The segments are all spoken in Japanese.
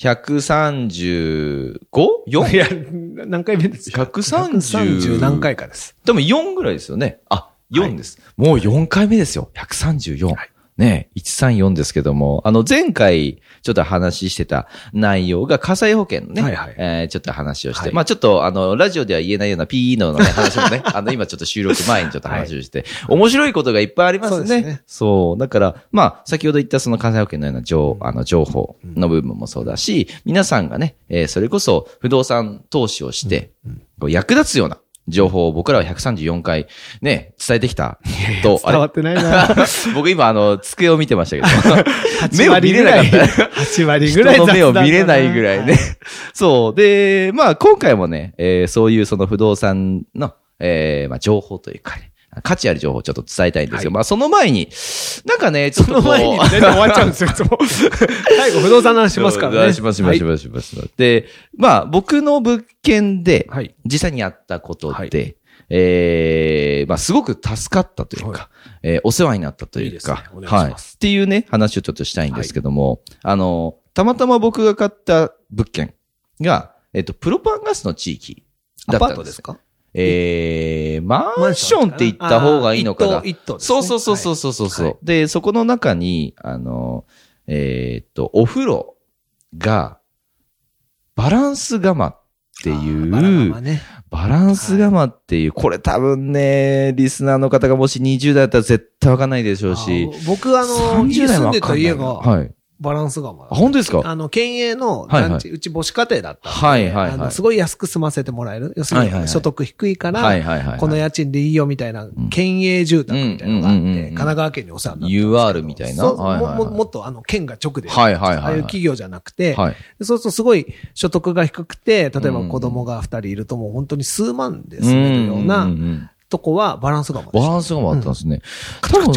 135?4? いや、何回目ですか？130 130何回かです。でも4ぐらいですよね。あ、4です。もう4回目ですよ。134。はいね134ですけども、あの、前回、ちょっと話してた内容が火災保険のね、はいはい。えーちょっと話をして、はい。まあちょっと、あの、ラジオでは言えないような PE のね、話もね、あの、今ちょっと収録前にちょっと話をして、面白いことがいっぱいありますね。そうね。そう。だから、まあ、先ほど言ったその火災保険のような情、あの、情報の部分もそうだし、皆さんがね、えーそれこそ不動産投資をして、こう役立つような情報を僕らは134回ね、伝えてきたと、伝わってないな。僕今あの、机を見てましたけど、目8を見れなかった。8割ぐらい人の目を見れないぐらいね。はそう。で、まあ今回もね、えーそういうその不動産の、えーまあ情報というかね、価値ある情報をちょっと伝えたいんですよ。はいまあその前に、なんかね、ちょっそとこう。の前に全然終わっちゃうんですよ、いつも。最後、不動産の話しますからね。しますしますしますします。で、まあ僕の物件で、はい。実際にやったことで、はいええまあ、すごく助かったというか、はえーお世話になったというか、はい。っていうね、話をちょっとしたいんですけども、あの、たまたま僕が買った物件が、えっ、と、プロパンガスの地域だアパったんです。ートですか？えー、マンションって言った方がいいのかな。一棟、一棟ねそうそうそうそうそうそう、はいで、そこの中に、あの、えーっと、お風呂が、バランス釜っていう、バラね。バランス釜っていう、これ多分ね、リスナーの方がもし20代だったら絶対わかんないでしょうし、あ僕、あの、30代家住んでた家が、はい。バランス釜。あ、本当ですか？あの、県営の団地、うち母子家庭だった。はいはいはいすごい安く済ませてもらえる。要するに、所得低いから。この家賃でいいよみたいな、県営住宅みたいなのがあって、神奈川県にお世話になった。UR みたいな？もっとあの、県が直で。ああいう企業じゃなくて、はい。そうするとすごい所得が低くて、例えばうん子供が二人いるともう本当に数万で住めるようなとこはバランス釜でしたバランス釜あったんですね。多分、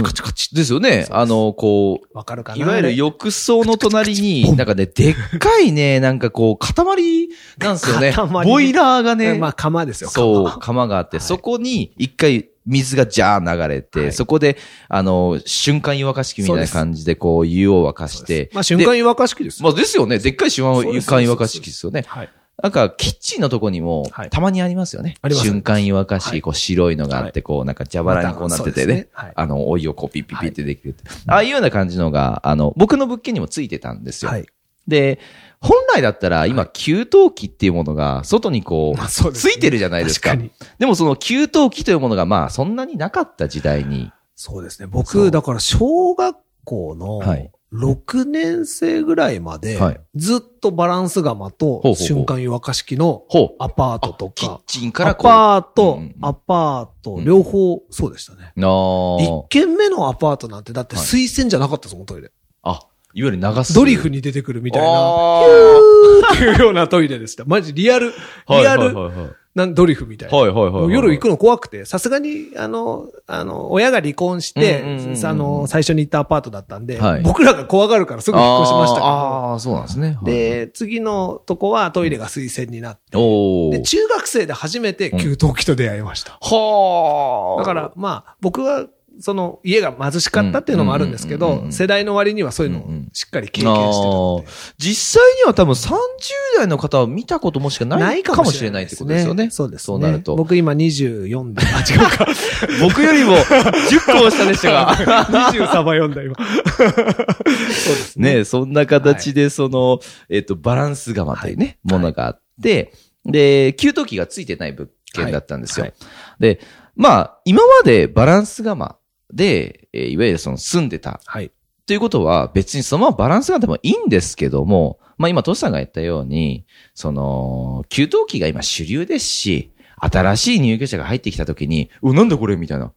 ですよね。あの、こう、わかるかないわゆる浴槽の隣に、なんかね、でっかいね、なんかこう、塊なんですよね塊。ボイラーがね、まあ、釜ですよ、そう、釜釜があって、はいそこに一回水がジャー流れて、はいそこで、あの、瞬間湯沸かし器みたいな感じで、こう、湯を沸かして。まあ、瞬間湯沸かし器ですよ。まあですよね。でっかい瞬間湯沸かし器ですよね。はい。なんか、キッチンのとこにもはい、たまにありますよね。あります瞬間湯沸かしいこう、白いのがあって、こう、なんか蛇腹にこうなっててね。あの、お湯をこう、ピッピッピッってできる。ああいうような感じのが、あの、僕の物件にもついてたんですよ。はい。で、本来だったら今、給湯器っていうものが外にこう、ついてるじゃないですか。でもその給湯器というものがまあそんなになかった時代に。そうですね。僕、だから小学校のはい6年生ぐらいまではい、ずっとバランス釜と瞬間湯沸かし器の。アパートとキッか、チンからア。パートアパート、うん両方、そうでしたね。な一ー軒目のアパートなんて、だってはい水洗じゃなかったですもん、トイレ。あ、いわゆる流す。ドリフに出てくるみたいな、あ っていうようなトイレでした。マジリアル、ーはいはいリアル、はいはいなんドリフみたいな。はいはいはいはい。夜行くの怖くて、さすがに、あの、あの、親が離婚して、うんうんうんうんあの、最初に行ったアパートだったんで、はい僕らが怖がるからすぐ引っ越しましたけど、あーあー、そうなんですね。はい、で、次のとこはトイレが水洗になって、で、おー。中学生で初めて給湯器と出会いました。はあ。だから、まあ、僕は、その、家が貧しかったっていうのもあるんですけど、世代の割にはそういうのをしっかり経験して。実際には多分30代の方は見たこともしかないかもしれないってことですよね。そうですね。そうなると。僕今24で、あ、違うか。僕よりも10個下でしたが。23番読んだ今。そうですね。ねそんな形で、その、えっと、バランス釜というね、ものがあって、で、給湯器がついてない物件だったんですよ。はいで、まあ、今までバランス釜で、えーいわゆるその住んでたはい。ということは、別にそのままバランスがでもいいんですけども、まあ今、トシさんが言ったように、その、給湯器が今主流ですし、新しい入居者が入ってきた時に、う、なんだこれみたいな。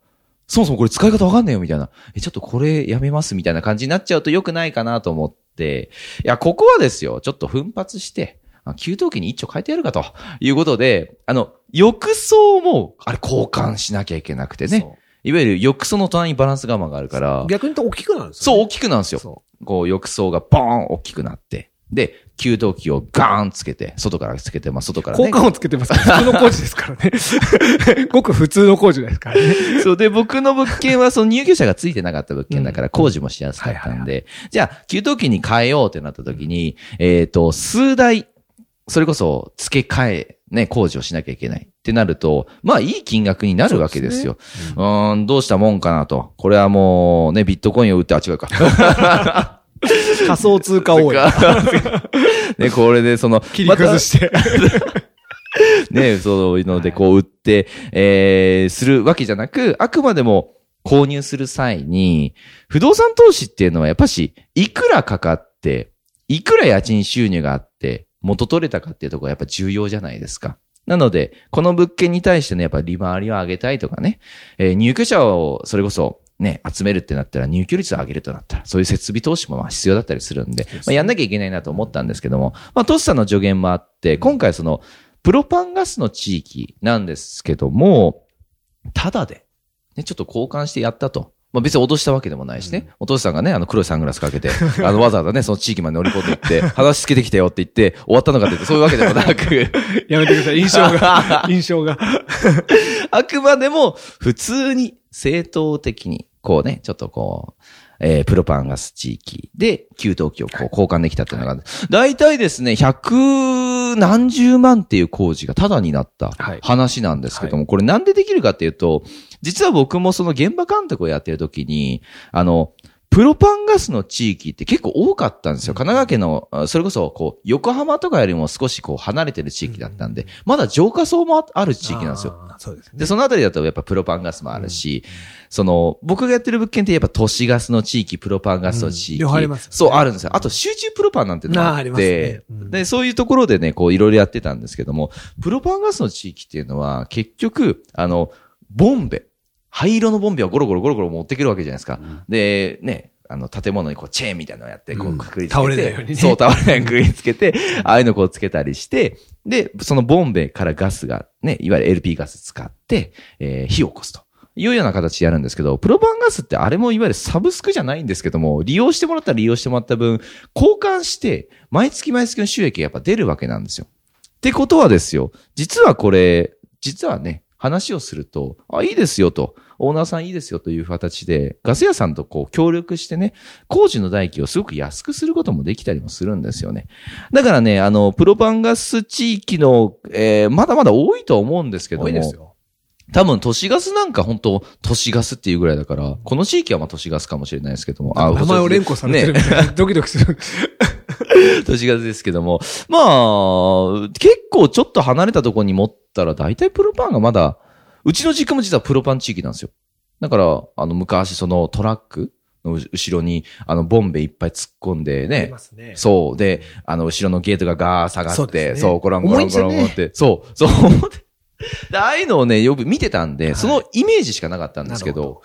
そもそもこれ使い方わかんないよみたいな。え、ちょっとこれやめますみたいな感じになっちゃうと良くないかなと思って、いや、ここはですよ、ちょっと奮発して、あ給湯器に一丁変えてやるかということで、あの、浴槽も、あれ交換しなきゃいけなくてね。そいわゆる浴槽の隣にバランス我慢があるからう、逆に言うと大きくなるんですそう、よ、大きくなるんですよ。そこう、浴槽がボーン大きくなって、で、給湯器をガーンつけて、外からつけて、まあ、外からね。交換をつけてます普通の工事ですからね。ごく普通の工事ですからね。そうで、僕の物件はその入居者がついてなかった物件だから工事もしやすかったんで、じゃあ、給湯器に変えようってなった時に、えっ、と、数台、それこそ付け替え、ね、工事をしなきゃいけないってなると、まあいい金額になるわけですよ。うーん、どうしたもんかなと。これはもうね、ビットコインを売って、あ、違うか。仮想通貨多い。ね、これでその、切り崩して。ね、そういうのでこう売って、えー、するわけじゃなく、あくまでも購入する際に、不動産投資っていうのはやっぱし、いくらかかって、いくら家賃収入があって、元取れたかっていうところがやっぱ重要じゃないですか。なので、この物件に対してね、やっぱ利回りを上げたいとかね、えー入居者をそれこそね、集めるってなったら入居率を上げるとなったら、そういう設備投資もまあ必要だったりするんで、まあ、やんなきゃいけないなと思ったんですけども、まあトスさんの助言もあって、今回その、プロパンガスの地域なんですけども、ただで、ね、ちょっと交換してやったと。まあ別に脅したわけでもないしね。お父さんがね、あの黒いサングラスかけて、あのわざわざね、その地域まで乗り込んでいって、話つけてきたよって言って、終わったのかって言って、そういうわけでもなく、やめてください。印象が。印象が。あくまでも普通に正当的に、こうね、ちょっとこう、えープロパンガス地域で給湯器をこう交換できたっていうのが、大体ですね、百何十万っていう工事がタダになったはい。話なんですけども、これなんでできるかっていうと、実は僕もその現場監督をやってる時に、あの、プロパンガスの地域って結構多かったんですよ。神奈川県の、あそれこそ、こう、横浜とかよりも少しこう離れてる地域だったんで、まだ浄化層もあある地域なんですよ。そうですね。で、そのあたりだとやっぱプロパンガスもあるし、その、僕がやってる物件ってやっぱ都市ガスの地域、プロパンガスの地域。うんありますよねそう、あるんですよ。あと集中プロパンなんてのもあって、ねうんで、そういうところでね、こういろいろやってたんですけども、プロパンガスの地域っていうのは結局、あの、ボンベ。灰色のボンベをゴロゴロゴロゴロ持ってくるわけじゃないですか。で、ね、あの、建物にこう、チェーンみたいなのをやって、こう、うんくくりつけて。倒れないようにねそう、倒れないようにくくりつけて、ああいうのをこうつけたりして、で、そのボンベからガスが、ね、いわゆる LP ガス使って、えー火を起こすと。いうような形でやるんですけど、プロパンガスってあれもいわゆるサブスクじゃないんですけども、利用してもらったら利用してもらった分、交換して、毎月毎月の収益がやっぱ出るわけなんですよ。ってことはですよ、実はこれ、実はね、話をすると、あ、いいですよと、オーナーさんいいですよという形で、ガス屋さんとこう協力してね、工事の代金をすごく安くすることもできたりもするんですよね。だからね、あの、プロパンガス地域の、えーまだまだ多いとは思うんですけども、多いですよ。多分都市ガスなんか本当都市ガスっていうぐらいだから、この地域はまあ都市ガスかもしれないですけども、名前を連呼されてるみたいな。ドキドキする。都市ガスですけども、まあ、結構ちょっと離れたところに持ったら、大体プロパンがまだ、うちの実家も実はプロパン地域なんですよ。だから、あの、昔そのトラックの後ろに、あの、ボンベいっぱい突っ込んでねね。そう。で、あの、後ろのゲートがガー下がって、そうねゴランゴランゴランゴランって、そう、そう思って。でああいうのをね、よく見てたんで、はいそのイメージしかなかったんですけど、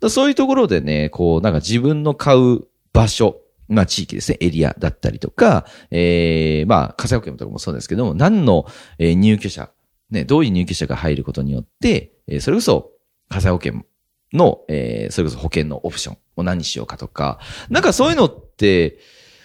だそういうところでね、こう、なんか自分の買う場所、まあ地域ですね、エリアだったりとか、ええまあ、火災保険とかもそうですけども、何の、えー入居者、ね、どういう入居者が入ることによって、えーそれこそ火災保険の、えーそれこそ保険のオプションを何にしようかとか、なんかそういうのって、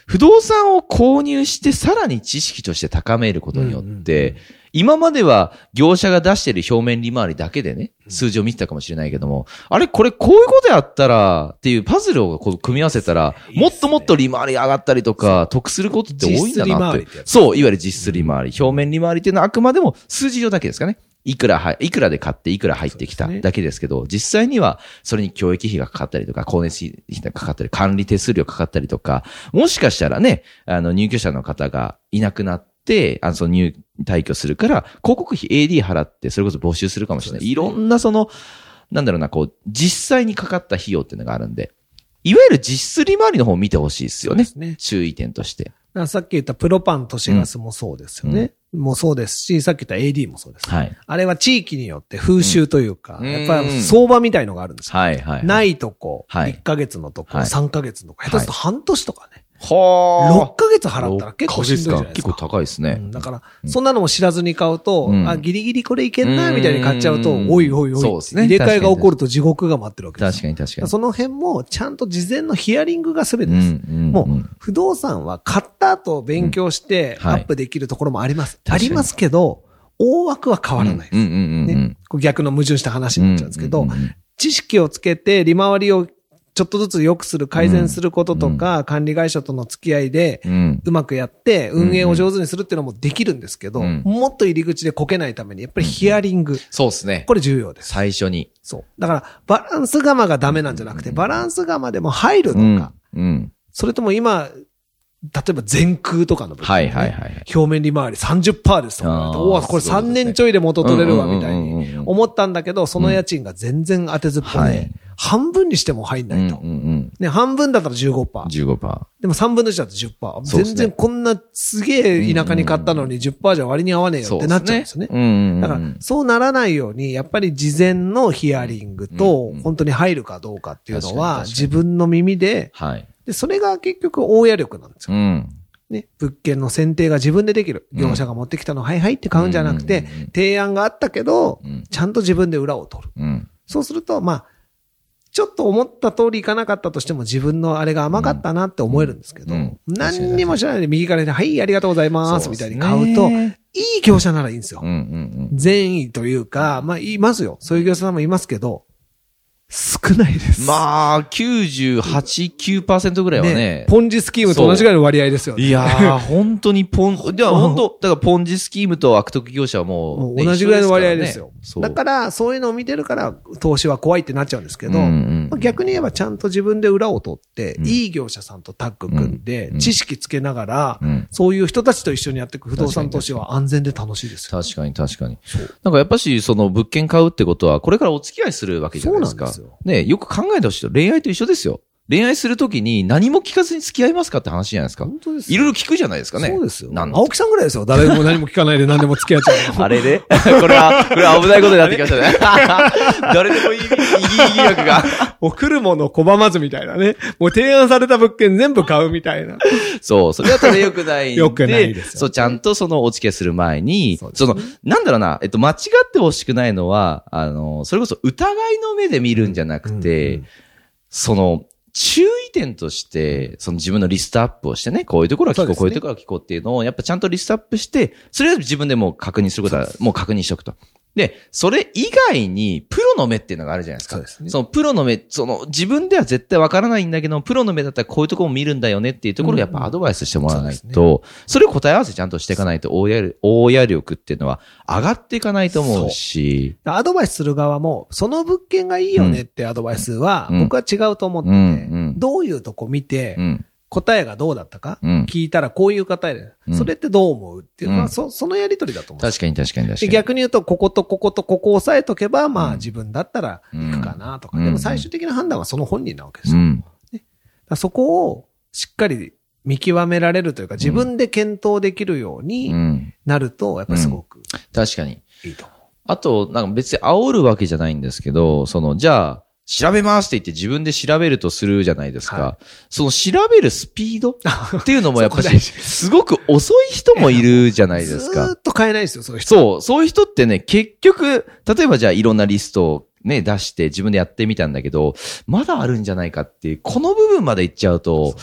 不動産を購入してさらに知識として高めることによって、今までは業者が出してる表面利回りだけでね、数字を見てたかもしれないけども、あれこれこういうことやったらっていうパズルをこう組み合わせたら、もっともっと利回り上がったりとか、得することって多いんだなって。そう、いわゆる実質利回り。表面利回りっていうのはあくまでも数字上だけですかね。いくらはい、いくらで買っていくら入ってきただけですけど、実際にはそれに教育費がかかったりとか、光熱費がかかったり、管理手数料かかったりとか、もしかしたらね、あの入居者の方がいなくなって、あの、その入、退去するから、広告費 AD 払って、それこそ募集するかもしれない。ねいろんなその、なんだろうな、こう、実際にかかった費用っていうのがあるんで、いわゆる実質利回りの方を見てほしいですよね。ね注意点として。さっき言ったプロパン都市ガスもそうですよね。もうそうですし、さっき言った AD もそうです。はい。あれは地域によって風習というか、うんやっぱり相場みたいのがあるんですよ。はい、はい。ないとこ、はい1ヶ月のとこ、はい3ヶ月のとこ、下手すると半年とかね。は6ヶ月払ったら結構しんどいじゃないです結か。構高いですね。うんだから、そんなのも知らずに買うと、うんあ、ギリギリこれいけんな、みたいに買っちゃうと、うんおいおいおい、そうですね入れ替えが起こると地獄が待ってるわけですよ。確かに確かに。その辺も、ちゃんと事前のヒアリングが全てうです。んうんもううん、不動産は買った後勉強してアップできるところもあります。確かにありますけど、大枠は変わらないです。うんうんうんうんね。こう逆の矛盾した話になっちゃうんですけどうんうんうん、知識をつけて利回りをちょっとずつ良くする、改善することとか、管理会社との付き合いで、うん。うまくやって、運営を上手にするっていうのもできるんですけど、うんもっと入り口でこけないために、やっぱりヒアリング、そうですね。これ重要です。最初に。そう。だから、バランス釜がダメなんじゃなくて、バランス釜でも入るうんのか、。うん。それとも今、例えば全空とかの部分、はいはいはいはい。表面利回り30%ですとかおお、これ3そうですね年ちょいで元取れるわ、みたいうんうんうんうんに思ったんだけど、その家賃が全然当てずっぽではい、半分にしても入んないとうん。うんね、半分だったら15%。うん。15%。でも3分の1だと10%。そうですね全然こんなすげえ田舎に買ったのに10%じゃ割に合わねえよってなっちゃうんですよね。うんうんうん。だから、そうならないように、やっぱり事前のヒアリングとうん、本当に入るかどうかっていうのは、自分の耳で、はい。で、それが結局大家力なんですよ。うん。ね、物件の選定が自分でできる。業者が持ってきたの、はいはいって買うんじゃなくてうんうんうん、提案があったけどうん、ちゃんと自分で裏を取る。うん。そうすると、まあ、ちょっと思った通りいかなかったとしても自分のあれが甘かったなって思えるんですけど、うん。うん何にも知らないで右からで、はい、ありがとうございます、みたいに買うと、いい業者ならいいんですよ。善意というか、まあ、いますよ。そういう業者さんもいますけど、少ないです。うん。まあ、98、9%ぐらいはね。ポンジスキームと同じぐらいの割合ですよね。いやー、本当にポン、いや、本当だからポンジスキームと悪徳業者はもうね、同じぐらいの割合ですよ。だから、そういうのを見てるから、投資は怖いってなっちゃうんですけど、うんうんまあ逆に言えばちゃんと自分で裏を取って、うんいい業者さんとタッグ組んで、うん知識つけながら、うんそういう人たちと一緒にやっていく不動産投資は安全で楽しいですよ。確かに確かに。なんかやっぱし、その物件買うってことは、これからお付き合いするわけじゃないですか。ですよねよく考えてほしいと、恋愛と一緒ですよ。恋愛するときに何も聞かずに付き合いますかって話じゃないですか。本当ですいろいろ聞くじゃないですかね。そうですよ。なん青木さんぐらいですよ。誰も何も聞かないで何でも付き合っちゃうの。あれで？これは、これは危ないことになってきましたね。誰でもいい、いい疑惑が。もう来るもの拒まずみたいなね。もう提案された物件全部買うみたいな。そう、それだったら良くないんで。良くないですよそう、ちゃんとそのお付き合いする前に、そうですその、なんだろうな、えっと、間違ってほしくないのは、あの、それこそ疑いの目で見るんじゃなくて、うんうんその、注意点として、その自分のリストアップをしてね、こういうところは聞こう、そうねこういうところは聞こうっていうのを、やっぱちゃんとリストアップして、それは自分でもう確認することは、もう確認しておくと。で、それ以外に、プロの目っていうのがあるじゃないですか。そうですね。そのプロの目、その自分では絶対わからないんだけど、プロの目だったらこういうところも見るんだよねっていうところをやっぱアドバイスしてもらわないそうと、それを答え合わせちゃんとしていかないと、大家、大家力っていうのは上がっていかないと思うし、アドバイスする側も、その物件がいいよねってアドバイスは、うん。僕は違うと思ってて、うん。うん。どういうとこ見て、うん。答えがどうだったか、うん聞いたらこういう答えで、うんそれってどう思うっていうのは、うんそそのやりとりだと思う確かに確かに確かでに。逆に言うと、こことこことここを押さえとけば、まうんあ自分だったら行くかなとか。うんでも最終的な判断はその本人なわけですよ。そこをしっかり見極められるというか、自分で検討できるよううにん。なると、やっぱりすごく確かに。いいと思う。あと、なんか別に煽るわけじゃないんですけど、その、じゃあ、調べますって言って自分で調べるとするじゃないですか。はその調べるスピード っていうのもやっぱし、そこ大事すごく遅い人もいるじゃないですか。っと変えないですよ、そういう人。そう、そういう人ってね、結局、例えばじゃあいろんなリストをね、出して自分でやってみたんだけど、まだあるんじゃないかっていう、この部分までいっちゃうと、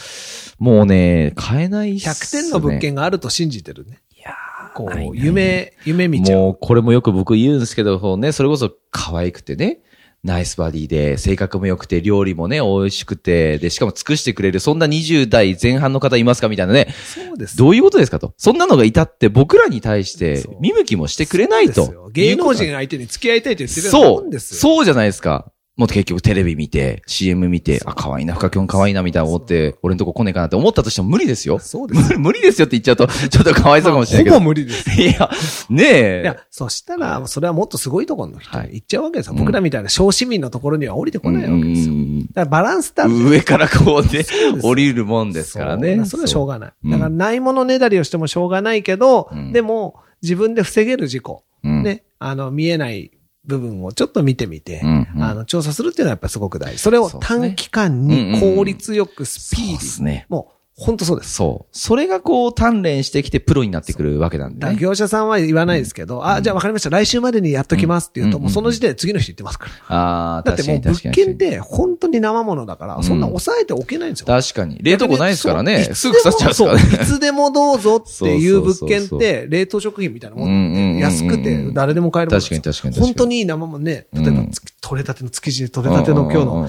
もうね、変えないっすね。100点の物件があると信じてるね。いやこう、夢、夢見ちゃう。もう、これもよく僕言うんですけど、ね、それこそ可愛くてね、ナイスバディで、性格も良くて、料理もね、美味しくて、で、しかも尽くしてくれる、そんな20代前半の方いますか？みたいなね。そうです。どういうことですかと。そんなのがいたって、僕らに対して見向きもしてくれないと。芸能人相手に付き合いたいって言ってるそうもんですよ。そうじゃないですか。もっと結局テレビ見て、CM 見て、あ、可愛いな、深きょん可愛いな、みたいな思って、俺のとこ来ねえかなって思ったとしても無理ですよ。そうです 無理ですよって言っちゃうと、ちょっとかわいそうかもしれないけど。ほぼ無理です。いや、ねえ。いや、そしたら、それはもっとすごいところの人はいに行っちゃうわけですよ。うん僕らみたいな小市民のところには降りてこないわけですよ。うんだからバランスってあるじゃない上からこうね降りるもんですからね。それはしょうがない。うんだからないものねだりをしてもしょうがないけど、うんでも自分で防げる事故、うんね、あの、見えない部分をちょっと見てみて、うんうんあの、調査するっていうのはやっぱりすごく大事。それを短期間に効率よくスピーディーそうですね。もう、本当そうです。そう。それがこう鍛錬してきてプロになってくるわけなんでね。業者さんは言わないですけど、あ、じゃあ分かりました。来週までにやっときますって言うと、うんもうその時点で次の人言ってますから。ああ、だってもう物。件って本当に生ものだから、そんな抑えておけないんですよ。確かに。冷凍庫ないですからね。すぐ腐っちゃうんですからね。そういつでもどうぞっていう物件って、冷凍食品みたいなもんうんうんうんうんで、安くて誰でも買えるもの確かに確かに確かに。本当にいい生もんね、例えばうん、取れたての築地で取れたての今日の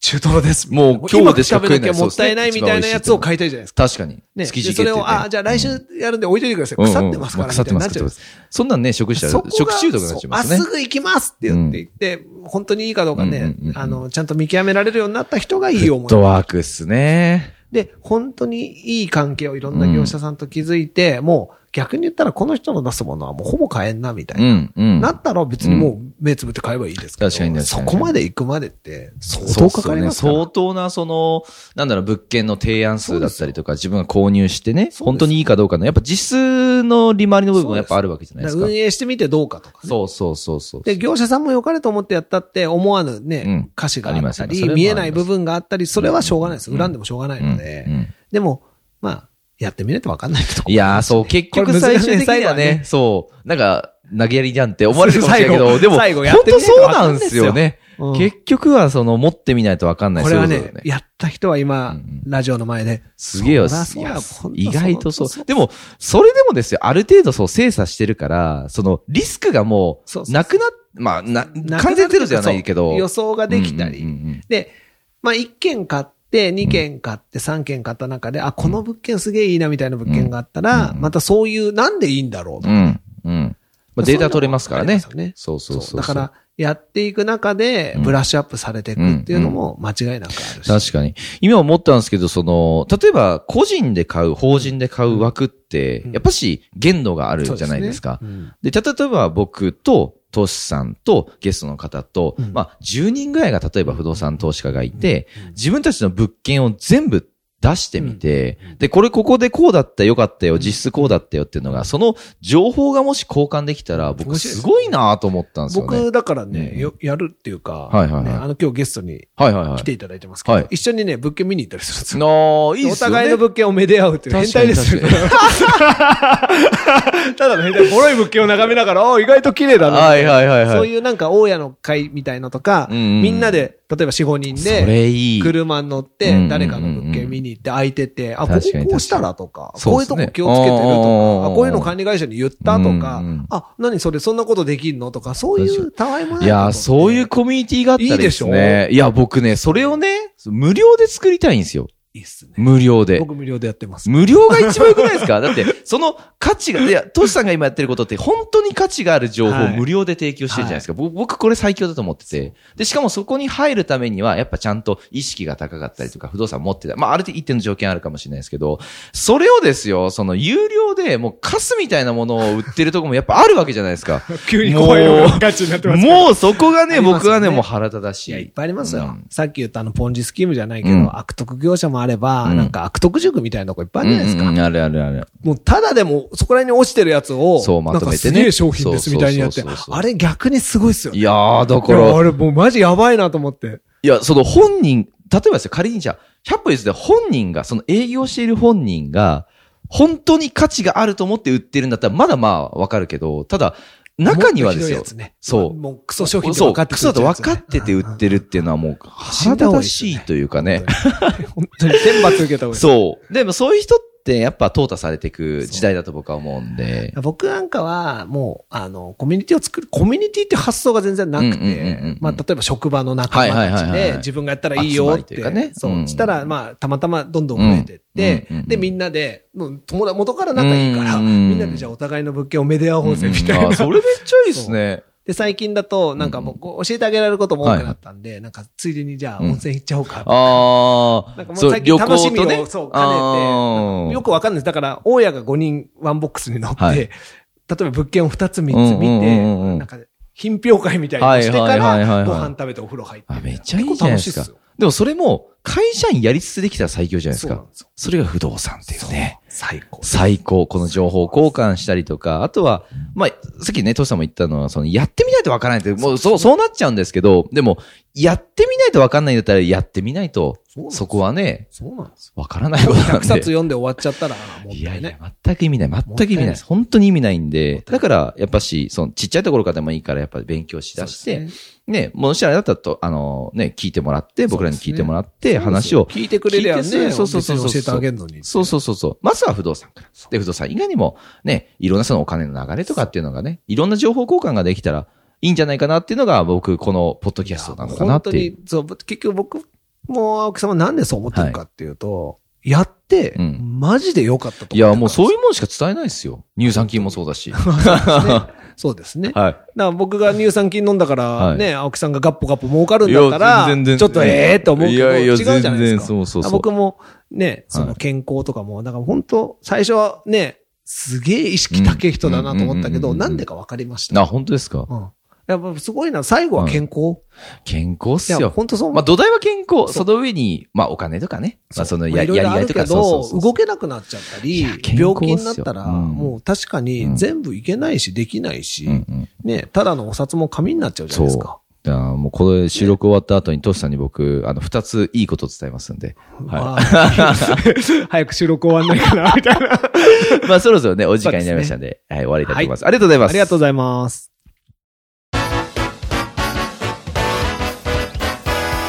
中トロです。もう今日でしか食えない今食べなきゃもったいないみたいなやつを買いたいじゃないですか。確かに。ね。築地でそれを、あ、じゃあ来週やるんで置いといてください。腐ってますから、みたいになっちゃう。そんなんね、食したら食中毒になっちゃいますねそう。あ、すぐ行きますって言って言って、本当にいいかどうかねあの、ちゃんと見極められるようになった人がいい思いフット。ワークっすね。で、本当にいい関係をいろんな業者さんと築いて、もう逆に言ったらこの人の出すものはもうほぼ買えんな、みたいうな。ん、うん。なったら別にもう目つぶって買えばいいですけど、確かに確かに。そこまで行くまでって相当かかりますか相当な、その、なんだろう、物件の提案数だったりとか、自分が購入してね、す。本当にいいかどうかの、やっぱ実質の利回りの部分はやっぱあるわけじゃないですか。運営してみてどうかとかね。そうそうそうそう。で、業者さんも良かれと思ってやったって思わぬうん。ね、歌詞があったり、見えない部分があったり、それはしょうがないです。うん恨んでもしょうがないので。でも、まあ、やってみないとわかんないとこいやー、そう、結局最終的にはね、そう、なんか、投げやりじゃんって思われるかもしれないけど、でも、最後や本当そうなんですよね。うん結局は、その、持ってみないとわかんないこれはそういうこ、とねやった人は今うんうん、ラジオの前で。すげえよ。意外とそうそ。でも、それでもですよ、ある程度そう精査してるから、その、リスクがもう、なくなっ、まあ、な、完全ゼロじゃないけど。予想ができたうんうんり。うんで、まあ、1件買って、2件買って、3件買った中で、あ、この物件すげえいいなみたいな物件があったら、うんまたそういう、なんでいいんだろうと。まあ、データ取れますからね。そういうのもありますそうそうそう。だから、やっていく中で、ブラッシュアップされていくっていうのも間違いなくあるし。確かに。今思ったんですけど、その、例えば、個人で買う、法人で買う枠ってうん、やっぱし、限度があるじゃないですか。そうですねで、例えば僕と、トシさんとゲストの方と、うんまあ、10人ぐらいが例えば不動産投資家がいて、うん自分たちの物件を全部出してみて、うんで、これここでこうだったよかったよ、実質こうだったよっていうのが、その情報がもし交換できたら、僕すすごいなと思ったんですよね。僕、だからね、うんよやるっていうか、はいはいはいねあの、今日ゲストにはいはいはい。来ていただいてますけど、はい一緒にね、物件見に行ったりするんですよ。のいいっすよね。お互いの物件をめで合うっていう変態ですよ。ただの変態。ボロい物件を眺めながら、お意外と綺麗だな。はいはいはいはい。そういうなんか、大家の会みたいのとか、うんうんみんなで、例えば4、5人そで。車に乗って、うん誰かの物件見に行って空いてて、あ、こここうしたらとか、こういうとこ気をつけてるとか、あこういうの管理会社に言ったとかあ、何それそんなことできんのとか、そういうたわいもない。いや、そういうコミュニティがあったらいいですいいね。いや、僕ね、それをね、無料で作りたいんですよ。いいっすね。無料で。僕無料でやってます。無料が一番良くないですか？だって、その価値が、いや、トシさんが今やってることって本当に価値がある情報をはい無料で提供してるじゃないですか。僕僕これ最強だと思ってて。で、しかもそこに入るためには、やっぱちゃんと意識が高かったりとか、不動産持ってた。まあ、ある程度一定の条件あるかもしれないですけど、それをですよ、その有料でもうカスみたいなものを売ってるとこもやっぱあるわけじゃないですか。急に怖いようなガチになってますもうそこがね、ね僕はね、もう腹立たしい。いや、いっぱいありますよ。うんさっき言ったあの、ポンジスキームじゃないけど、うん悪徳業者もあれば、うんなんか悪徳塾みたいなとこいっぱいあるじゃないですか。うんうんうんあるあるある。もう、ただでも、そこら辺に落ちてるやつを、そうまとめてねなんかすげえ商品ですみたいにやってそうそうそう、そうあれ逆にすごいっすよね。いやー、だかいやら、あれもうマジやばいなと思って。いや、その本人、例えばですよ、仮にじゃあ、100歩譲って本人が、その営業している本人が、本当に価値があると思って売ってるんだったら、まだまあわかるけど、ただ、中にはですよ。ね。そう。もうクソ商品ってそう、分かってクソだと分かってて売ってるっていうのはもう、腹立たしい。というかね。本当に。天罰受けた方がいい。そう。でもそういう人ってやっぱ淘汰されていく時代だと僕は思うんで。僕なんかは、もう、あの、コミュニティを作る、コミュニティって発想が全然なくて、まあ、例えば職場の仲間たちで、自分がやったらいいよっ集まりというてかね、そうう、んしたら、まあ、たまたまどんどん増えてってで、みんなで、もう友達、元から仲いいから、みんなでじゃあお互いの物件をめで合おうぜ、みたいな。あそれめっちゃいいですね。で、最近だと、なんかもう教えてあげられることも多くなったんで、なんか、ついでにじゃあ温泉行っちゃおうか。ああ、なんかもう最近楽しみを。そう、あ兼ねーて、よくわかんないです。だから、大家が5人ワンボックスに乗って、はい例えば物件を2つ3つ見て、なんか、品評会みたいなのしてから、ご飯食べてお風呂入って。あ、めっちゃいいじゃないですか結構楽しいっすよ。でもそれも、会社員やりつつできたら最強じゃないですか。それが不動産っていうね。最高。最高。この情報交換したりとか、あとは、まあ、さっきね、トシさんも言ったのは、その、やってみないとわからないって、もう、そう、そうなっちゃうんですけど、でも、やってみないとわかんないんだったら、やってみないと、そこはね、そうなんですよ。わからないことなん100で。冊読んで終わっちゃったら、いやいや全く意味ない。全く意味ないです。本当に意味ないんで、だから、やっぱし、その、ちっちゃいところからでもいいから、やっぱり勉強しだして、ね、もしあれだったらと、あの、ね、聞いてもらって、僕らに聞いてもらって、ね話を、聞いてくれりゃね、そうそうそう教えてあげるのに。そうそうそうそう。まずは不動産から。で、不動産以外にも、ね、いろんなそのお金の流れとかっていうのがね、いろんな情報交換ができたらいいんじゃないかなっていうのが、僕、このポッドキャストなのかなっていう。本当に、そう、結局僕も青木さんはなんでそう思ってるかっていうと、やって、うんマジで良かったといや、もうそういいうもんしか伝えないですよ。乳酸菌もそうだし。そうですね。だかはい。ら僕が乳酸菌飲んだから、はいね、青木さんがガッポガッポ儲かるんだったら、ちょっとええと思うけど、違うじゃないです全然か。そうそうそう僕もね、その健康とかも、だから本当最初はね、すげえ意識高い人だなと思ったけど、なんでか分かりました。あ、本当ですかうん。やっぱすごいな、最後は健康？健康っすいや、よ。本当そうまあ、土台は健康。その上に、まあ、お金とかね。まあ、そのや、りがいとか、そうそうど、そう動けなくなっちゃったり病気になったら、うんもう確かに全部いけないし、できないし、うんうん。ね、ただのお札も紙になっちゃうじゃないですか。じゃあもうこれ収録終わった後にトシさんに僕、あの、二ついいこと伝えますんで。はまあ 早く収録終わんないかな、みたいな。い。まあそろそろね、お時間になりましたんで、はい、終わりたいと思います。ありがとうございます。ありがとうございます。